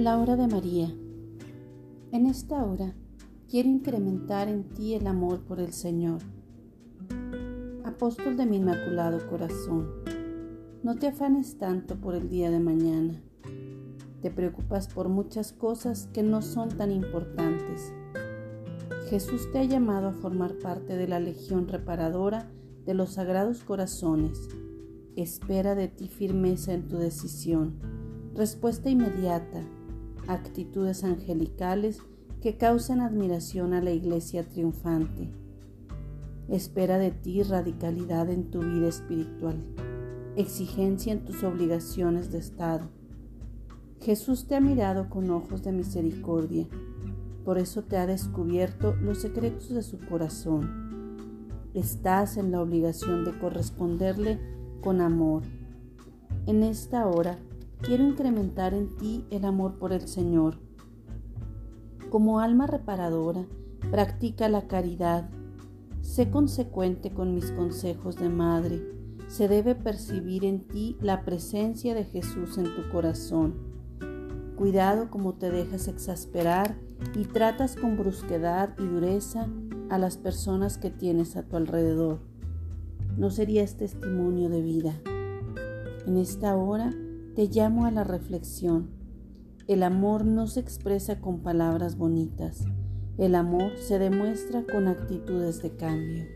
La hora de María. En esta hora quiero incrementar en ti el amor por el Señor. Apóstol de mi Inmaculado Corazón, no te afanes tanto por el día de mañana. Te preocupas por muchas cosas que no son tan importantes. Jesús te ha llamado a formar parte de la Legión Reparadora de los Sagrados Corazones. Espera de ti firmeza en tu decisión, respuesta inmediata actitudes angelicales que causan admiración a la iglesia triunfante. Espera de ti radicalidad en tu vida espiritual, exigencia en tus obligaciones de Estado. Jesús te ha mirado con ojos de misericordia, por eso te ha descubierto los secretos de su corazón. Estás en la obligación de corresponderle con amor. En esta hora, quiero incrementar en ti el amor por el Señor. Como alma reparadora, practica la caridad. Sé consecuente con mis consejos de madre. Se debe percibir en ti la presencia de Jesús en tu corazón. Cuidado como te dejas exasperar y tratas con brusquedad y dureza a las personas que tienes a tu alrededor. No serías testimonio de vida. En esta hora, te llamo a la reflexión. El amor no se expresa con palabras bonitas. El amor se demuestra con actitudes de cambio.